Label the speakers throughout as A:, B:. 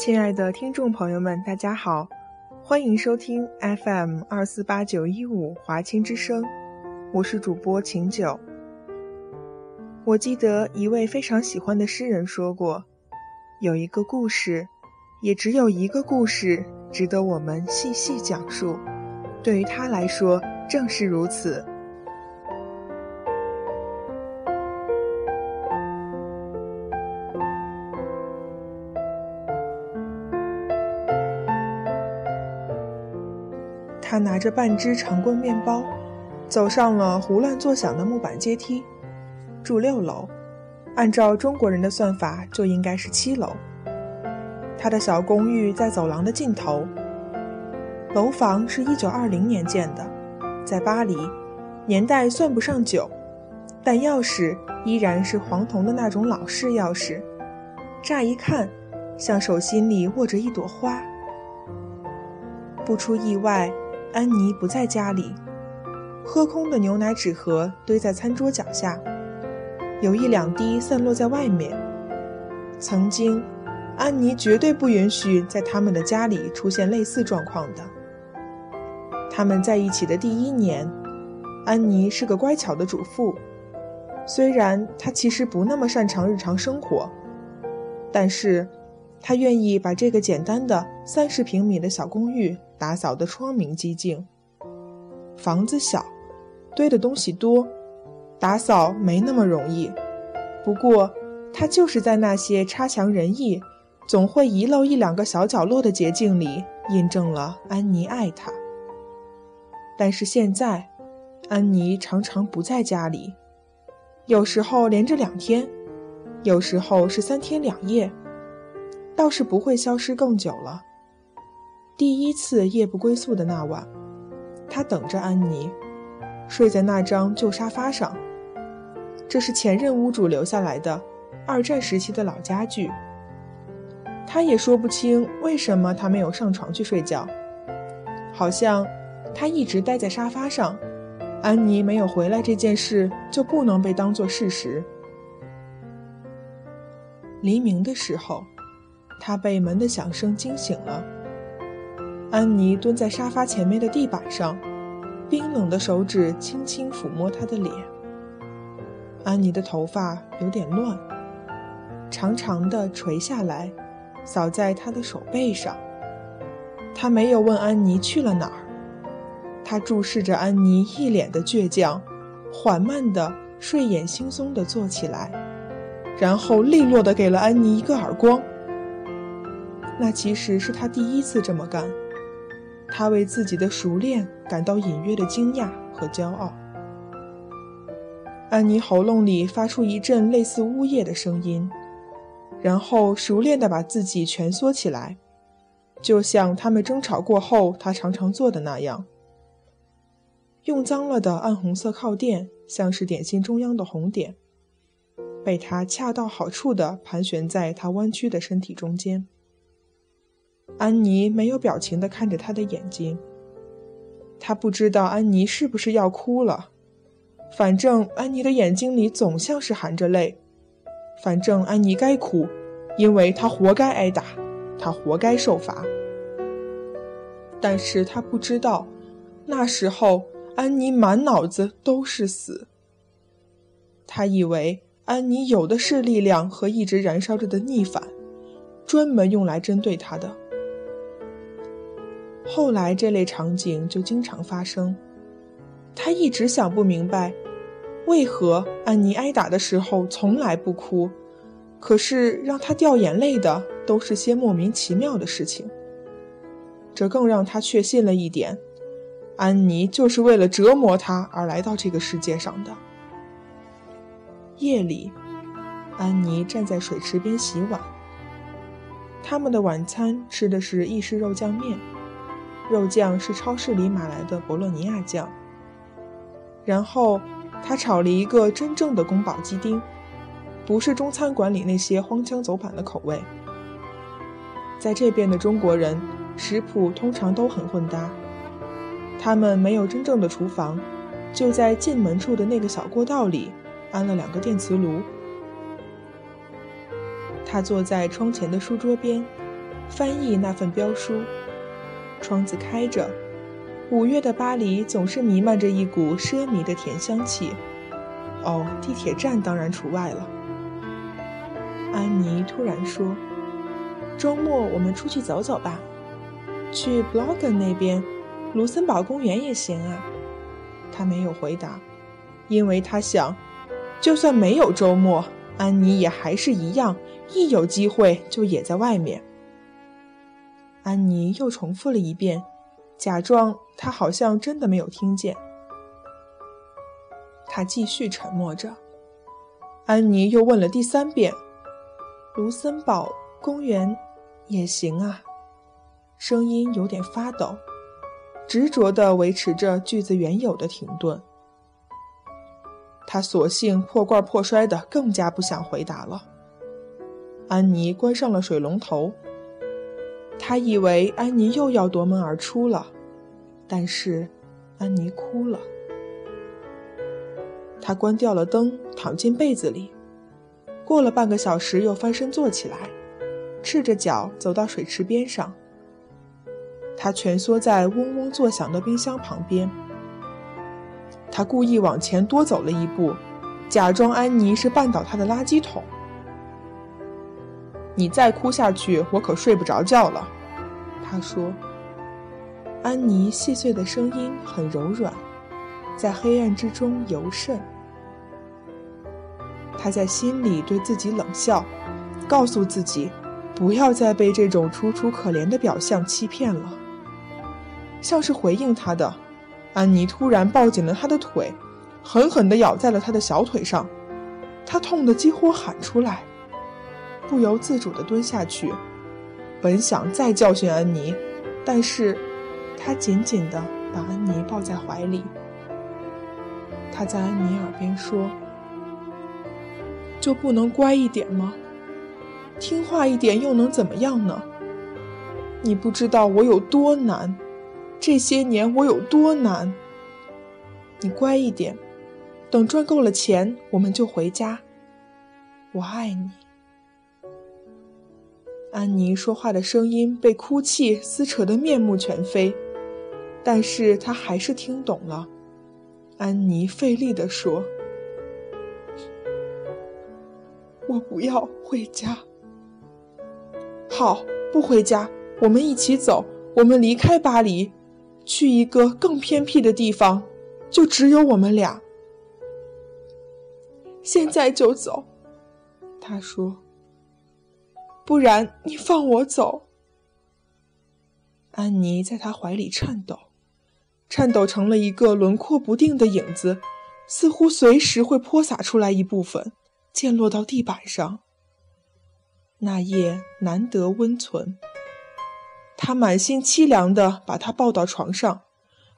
A: 亲爱的听众朋友们，大家好，欢迎收听 FM 二四八九一五华清之声，我是主播秦九。我记得一位非常喜欢的诗人说过，有一个故事，也只有一个故事值得我们细细讲述。对于他来说，正是如此。他拿着半只长棍面包，走上了胡乱作响的木板阶梯，住六楼，按照中国人的算法就应该是七楼。他的小公寓在走廊的尽头，楼房是一九二零年建的，在巴黎，年代算不上久，但钥匙依然是黄铜的那种老式钥匙，乍一看，像手心里握着一朵花。不出意外。安妮不在家里，喝空的牛奶纸盒堆在餐桌脚下，有一两滴散落在外面。曾经，安妮绝对不允许在他们的家里出现类似状况的。他们在一起的第一年，安妮是个乖巧的主妇，虽然她其实不那么擅长日常生活，但是。他愿意把这个简单的三十平米的小公寓打扫得窗明几净。房子小，堆的东西多，打扫没那么容易。不过，他就是在那些差强人意、总会遗漏一两个小角落的捷径里，印证了安妮爱他。但是现在，安妮常常不在家里，有时候连着两天，有时候是三天两夜。倒是不会消失更久了。第一次夜不归宿的那晚，他等着安妮，睡在那张旧沙发上。这是前任屋主留下来的二战时期的老家具。他也说不清为什么他没有上床去睡觉，好像他一直待在沙发上，安妮没有回来这件事就不能被当作事实。黎明的时候。他被门的响声惊醒了。安妮蹲在沙发前面的地板上，冰冷的手指轻轻抚摸她的脸。安妮的头发有点乱，长长的垂下来，扫在她的手背上。他没有问安妮去了哪儿，他注视着安妮一脸的倔强，缓慢的、睡眼惺忪的坐起来，然后利落的给了安妮一个耳光。那其实是他第一次这么干，他为自己的熟练感到隐约的惊讶和骄傲。安妮喉咙里发出一阵类似呜咽的声音，然后熟练地把自己蜷缩起来，就像他们争吵过后他常常做的那样。用脏了的暗红色靠垫像是点心中央的红点，被他恰到好处地盘旋在他弯曲的身体中间。安妮没有表情地看着他的眼睛。他不知道安妮是不是要哭了，反正安妮的眼睛里总像是含着泪。反正安妮该哭，因为她活该挨打，她活该受罚。但是他不知道，那时候安妮满脑子都是死。他以为安妮有的是力量和一直燃烧着的逆反，专门用来针对他的。后来，这类场景就经常发生。他一直想不明白，为何安妮挨打的时候从来不哭，可是让他掉眼泪的都是些莫名其妙的事情？这更让他确信了一点：安妮就是为了折磨他而来到这个世界上的。夜里，安妮站在水池边洗碗。他们的晚餐吃的是意式肉酱面，肉酱是超市里买来的博洛尼亚酱。然后，他炒了一个真正的宫保鸡丁，不是中餐馆里那些荒腔走板的口味。在这边的中国人，食谱通常都很混搭。他们没有真正的厨房，就在进门处的那个小过道里安了两个电磁炉。他坐在窗前的书桌边，翻译那份标书。窗子开着，五月的巴黎总是弥漫着一股奢靡的甜香气。哦，地铁站当然除外了。安妮突然说：“周末我们出去走走吧，去 b l o g 那边，卢森堡公园也行啊。”他没有回答，因为他想，就算没有周末，安妮也还是一样。一有机会就也在外面。安妮又重复了一遍，假装她好像真的没有听见。他继续沉默着。安妮又问了第三遍：“卢森堡公园也行啊。”声音有点发抖，执着地维持着句子原有的停顿。他索性破罐破摔的，更加不想回答了。安妮关上了水龙头。他以为安妮又要夺门而出了，但是安妮哭了。他关掉了灯，躺进被子里。过了半个小时，又翻身坐起来，赤着脚走到水池边上。他蜷缩在嗡嗡作响的冰箱旁边。他故意往前多走了一步，假装安妮是绊倒他的垃圾桶。你再哭下去，我可睡不着觉了。”他说。安妮细碎的声音很柔软，在黑暗之中尤甚。他在心里对自己冷笑，告诉自己，不要再被这种楚楚可怜的表象欺骗了。像是回应他的，安妮突然抱紧了他的腿，狠狠地咬在了他的小腿上，他痛得几乎喊出来。不由自主地蹲下去，本想再教训安妮，但是，他紧紧地把安妮抱在怀里。他在安妮耳边说：“就不能乖一点吗？听话一点又能怎么样呢？你不知道我有多难，这些年我有多难。你乖一点，等赚够了钱，我们就回家。我爱你。”安妮说话的声音被哭泣撕扯得面目全非，但是她还是听懂了。安妮费力地说：“我不要回家。好，不回家，我们一起走，我们离开巴黎，去一个更偏僻的地方，就只有我们俩。现在就走。”他说。不然，你放我走。安妮在他怀里颤抖，颤抖成了一个轮廓不定的影子，似乎随时会泼洒出来一部分，溅落到地板上。那夜难得温存，他满心凄凉地把她抱到床上，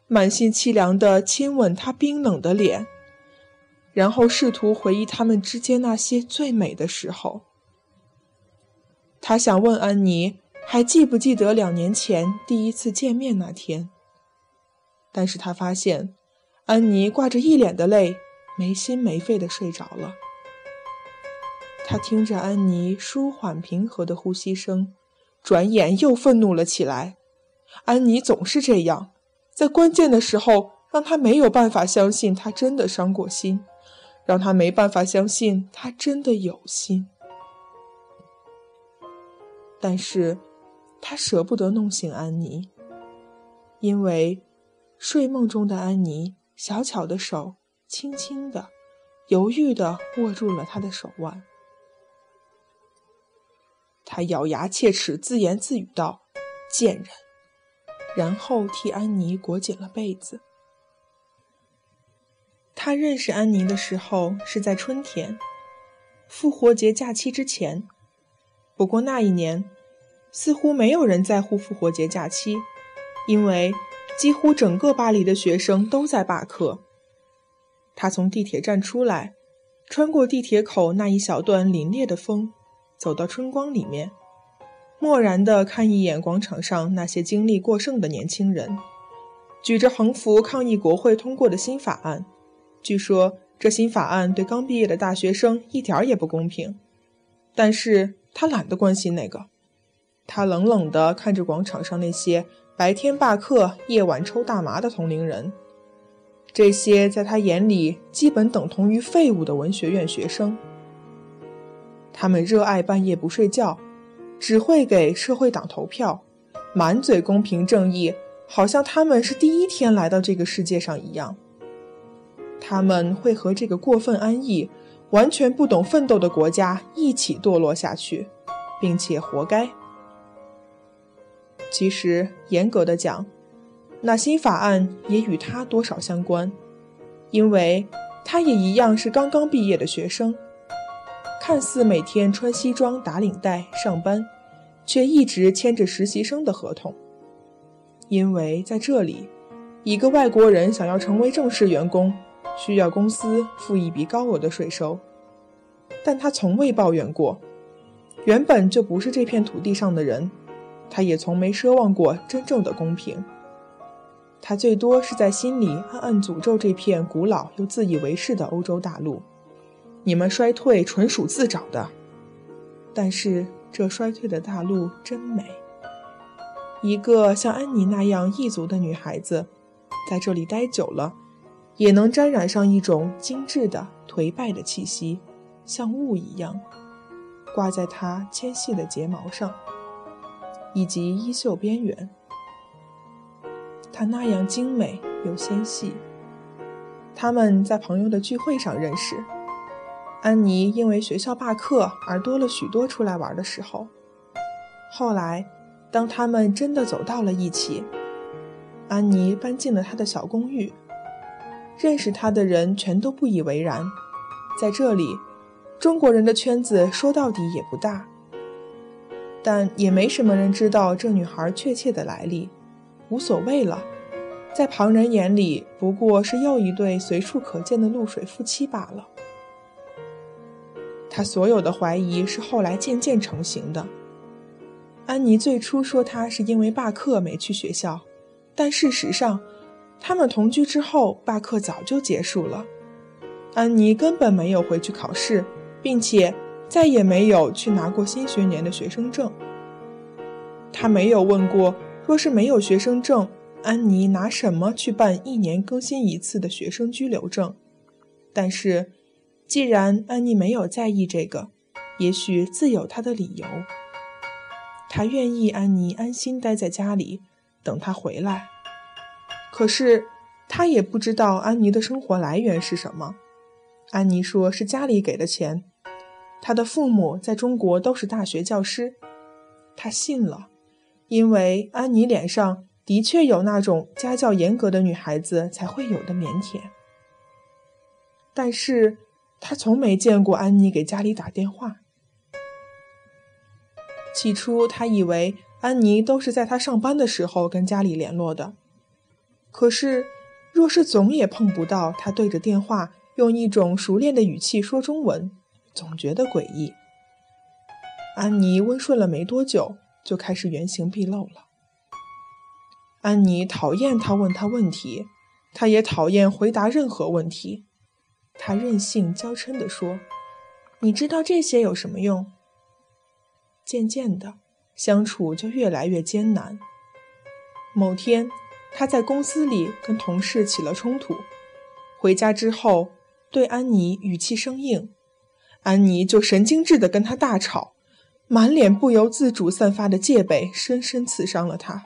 A: 满心凄凉地亲吻她冰冷的脸，然后试图回忆他们之间那些最美的时候。他想问安妮还记不记得两年前第一次见面那天，但是他发现安妮挂着一脸的泪，没心没肺的睡着了。他听着安妮舒缓平和的呼吸声，转眼又愤怒了起来。安妮总是这样，在关键的时候让他没有办法相信他真的伤过心，让他没办法相信他真的有心。但是，他舍不得弄醒安妮，因为睡梦中的安妮小巧的手轻轻的犹豫地握住了他的手腕。他咬牙切齿，自言自语道：“贱人！”然后替安妮裹紧了被子。他认识安妮的时候是在春天，复活节假期之前。不过那一年，似乎没有人在乎复活节假期，因为几乎整个巴黎的学生都在罢课。他从地铁站出来，穿过地铁口那一小段凛冽的风，走到春光里面，漠然地看一眼广场上那些精力过剩的年轻人，举着横幅抗议国会通过的新法案。据说这新法案对刚毕业的大学生一点儿也不公平，但是他懒得关心那个。他冷冷地看着广场上那些白天罢课、夜晚抽大麻的同龄人，这些在他眼里基本等同于废物的文学院学生。他们热爱半夜不睡觉，只会给社会党投票，满嘴公平正义，好像他们是第一天来到这个世界上一样。他们会和这个过分安逸、完全不懂奋斗的国家一起堕落下去，并且活该。其实，严格的讲，那新法案也与他多少相关，因为他也一样是刚刚毕业的学生，看似每天穿西装打领带上班，却一直签着实习生的合同。因为在这里，一个外国人想要成为正式员工。需要公司付一笔高额的税收，但他从未抱怨过。原本就不是这片土地上的人，他也从没奢望过真正的公平。他最多是在心里暗暗诅咒这片古老又自以为是的欧洲大陆：你们衰退纯属自找的。但是这衰退的大陆真美。一个像安妮那样异族的女孩子，在这里待久了。也能沾染上一种精致的颓败的气息，像雾一样，挂在她纤细的睫毛上，以及衣袖边缘。她那样精美又纤细。他们在朋友的聚会上认识。安妮因为学校罢课而多了许多出来玩的时候。后来，当他们真的走到了一起，安妮搬进了他的小公寓。认识他的人全都不以为然，在这里，中国人的圈子说到底也不大，但也没什么人知道这女孩确切的来历，无所谓了，在旁人眼里不过是又一对随处可见的露水夫妻罢了。他所有的怀疑是后来渐渐成型的。安妮最初说他是因为罢课没去学校，但事实上。他们同居之后，罢课早就结束了。安妮根本没有回去考试，并且再也没有去拿过新学年的学生证。他没有问过，若是没有学生证，安妮拿什么去办一年更新一次的学生居留证？但是，既然安妮没有在意这个，也许自有她的理由。他愿意安妮安心待在家里，等他回来。可是，他也不知道安妮的生活来源是什么。安妮说是家里给的钱，他的父母在中国都是大学教师。他信了，因为安妮脸上的确有那种家教严格的女孩子才会有的腼腆。但是，他从没见过安妮给家里打电话。起初，他以为安妮都是在他上班的时候跟家里联络的。可是，若是总也碰不到他对着电话用一种熟练的语气说中文，总觉得诡异。安妮温顺了没多久，就开始原形毕露了。安妮讨厌他问他问题，他也讨厌回答任何问题。他任性娇嗔地说：“你知道这些有什么用？”渐渐的，相处就越来越艰难。某天。他在公司里跟同事起了冲突，回家之后对安妮语气生硬，安妮就神经质地跟他大吵，满脸不由自主散发的戒备深深刺伤了他。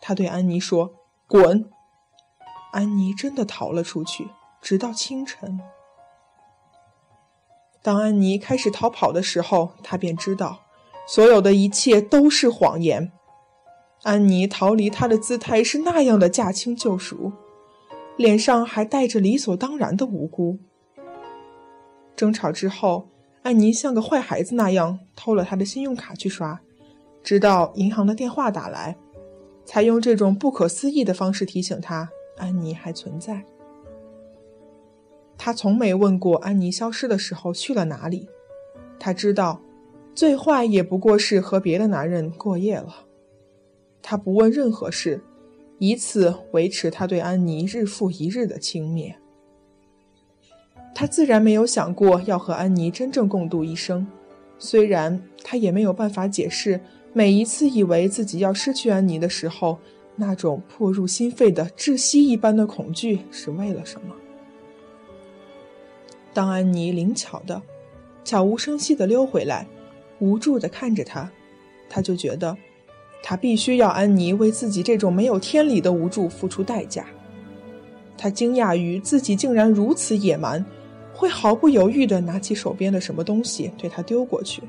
A: 他对安妮说：“滚！”安妮真的逃了出去，直到清晨。当安妮开始逃跑的时候，他便知道，所有的一切都是谎言。安妮逃离他的姿态是那样的驾轻就熟，脸上还带着理所当然的无辜。争吵之后，安妮像个坏孩子那样偷了他的信用卡去刷，直到银行的电话打来，才用这种不可思议的方式提醒他安妮还存在。他从没问过安妮消失的时候去了哪里。他知道，最坏也不过是和别的男人过夜了。他不问任何事，以此维持他对安妮日复一日的轻蔑。他自然没有想过要和安妮真正共度一生，虽然他也没有办法解释每一次以为自己要失去安妮的时候，那种迫入心肺的窒息一般的恐惧是为了什么。当安妮灵巧的、悄无声息地溜回来，无助地看着他，他就觉得，他必须要安妮为自己这种没有天理的无助付出代价。他惊讶于自己竟然如此野蛮，会毫不犹豫地拿起手边的什么东西对他丢过去。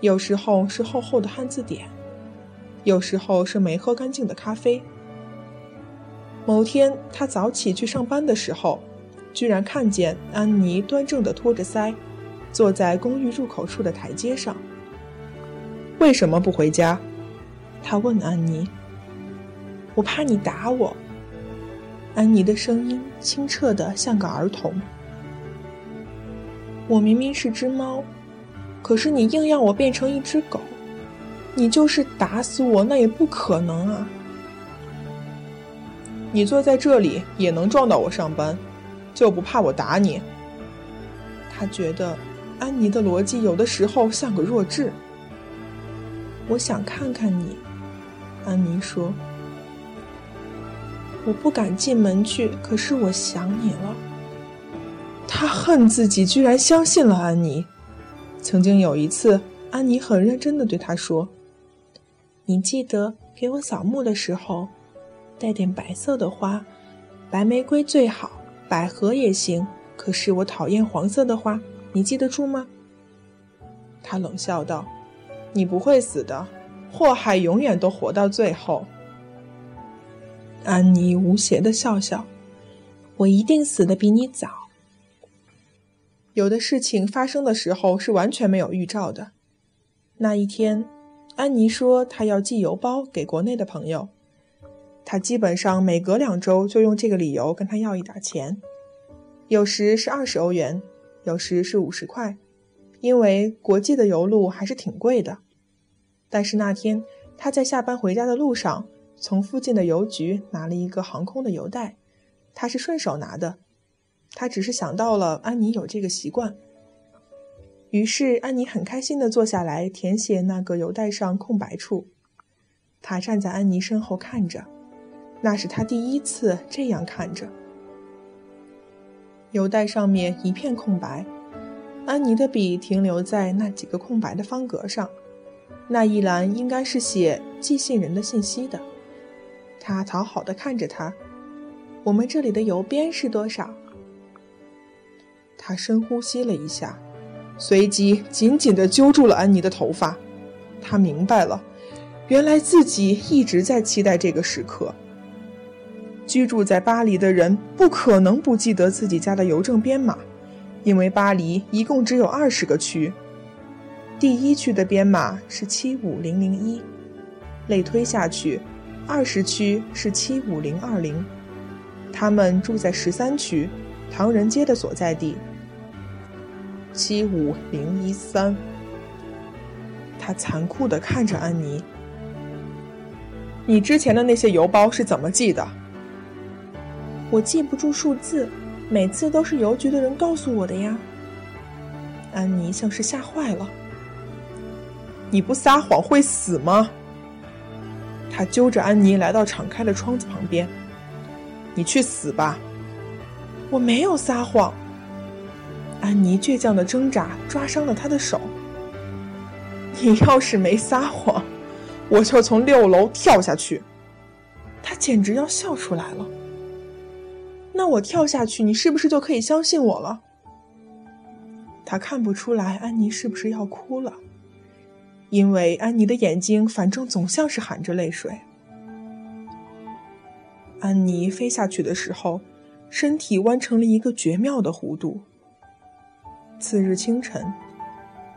A: 有时候是厚厚的汉字典，有时候是没喝干净的咖啡。某天，他早起去上班的时候。居然看见安妮端正地托着腮，坐在公寓入口处的台阶上。为什么不回家？他问安妮。我怕你打我。安妮的声音清澈的像个儿童。我明明是只猫，可是你硬要我变成一只狗，你就是打死我那也不可能啊！你坐在这里也能撞到我上班。就不怕我打你？他觉得安妮的逻辑有的时候像个弱智。我想看看你，安妮说。我不敢进门去，可是我想你了。他恨自己居然相信了安妮。曾经有一次，安妮很认真的对他说：“你记得给我扫墓的时候，带点白色的花，白玫瑰最好。”百合也行，可是我讨厌黄色的花，你记得住吗？他冷笑道：“你不会死的，祸害永远都活到最后。”安妮无邪的笑笑：“我一定死的比你早。”有的事情发生的时候是完全没有预兆的。那一天，安妮说她要寄邮包给国内的朋友。她基本上每隔两周就用这个理由跟他要一点钱，有时是二十欧元，有时是五十块，因为国际的邮路还是挺贵的。但是那天他在下班回家的路上，从附近的邮局拿了一个航空的邮袋，他是顺手拿的，他只是想到了安妮有这个习惯。于是安妮很开心地坐下来填写那个邮袋上空白处，他站在安妮身后看着。那是他第一次这样看着，邮袋上面一片空白，安妮的笔停留在那几个空白的方格上，那一栏应该是写寄信人的信息的。他讨好的看着他，我们这里的邮编是多少？他深呼吸了一下，随即紧紧的揪住了安妮的头发。他明白了，原来自己一直在期待这个时刻。居住在巴黎的人不可能不记得自己家的邮政编码，因为巴黎一共只有二十个区。第一区的编码是七五零零一，类推下去，二十区是七五零二零。他们住在十三区，唐人街的所在地。七五零一三。他残酷地看着安妮：“你之前的那些邮包是怎么寄的？”我记不住数字，每次都是邮局的人告诉我的呀。安妮像是吓坏了。你不撒谎会死吗？他揪着安妮来到敞开的窗子旁边。你去死吧！我没有撒谎。安妮倔强的挣扎，抓伤了他的手。你要是没撒谎，我就从六楼跳下去。他简直要笑出来了。那我跳下去，你是不是就可以相信我了？他看不出来安妮是不是要哭了，因为安妮的眼睛反正总像是含着泪水。安妮飞下去的时候，身体弯成了一个绝妙的弧度。次日清晨，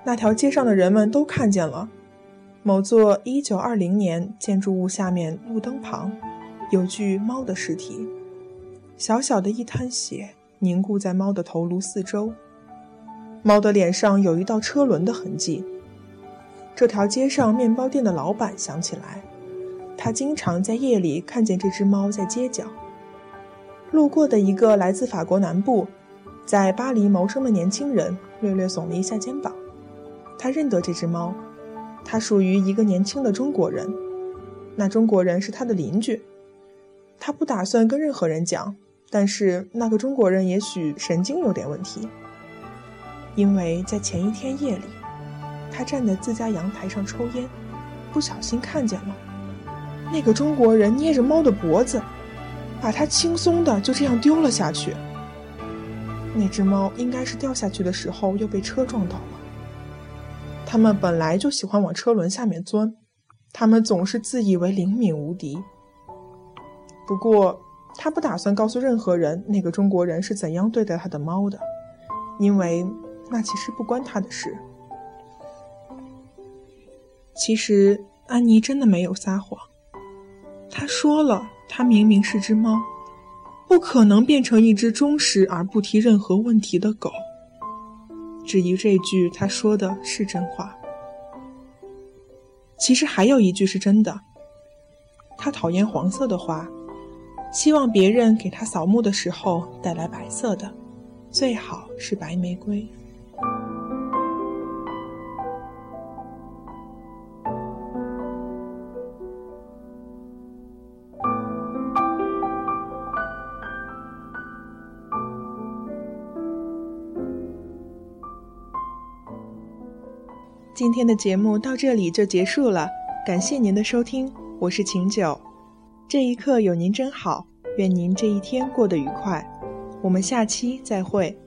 A: 那条街上的人们都看见了，某座1920年建筑物下面路灯旁，有具猫的尸体，小小的一滩血凝固在猫的头颅四周，猫的脸上有一道车轮的痕迹。这条街上面包店的老板想起来。他经常在夜里看见这只猫在街角。路过的一个来自法国南部，在巴黎谋生的年轻人略略耸了一下肩膀。他认得这只猫，它属于一个年轻的中国人。那中国人是他的邻居。他不打算跟任何人讲，但是那个中国人也许神经有点问题，因为在前一天夜里，他站在自家阳台上抽烟，不小心看见了。那个中国人捏着猫的脖子，把它轻松的就这样丢了下去。那只猫应该是掉下去的时候又被车撞倒了。它们本来就喜欢往车轮下面钻，它们总是自以为灵敏无敌。不过，他不打算告诉任何人那个中国人是怎样对待他的猫的，因为那其实不关他的事。其实，安妮真的没有撒谎。他说了，他明明是只猫，不可能变成一只忠实而不提任何问题的狗。至于这句他说的是真话，其实还有一句是真的。他讨厌黄色的花，希望别人给他扫墓的时候带来白色的，最好是白玫瑰。今天的节目到这里就结束了，感谢您的收听，我是晴九。这一刻有您真好，愿您这一天过得愉快，我们下期再会。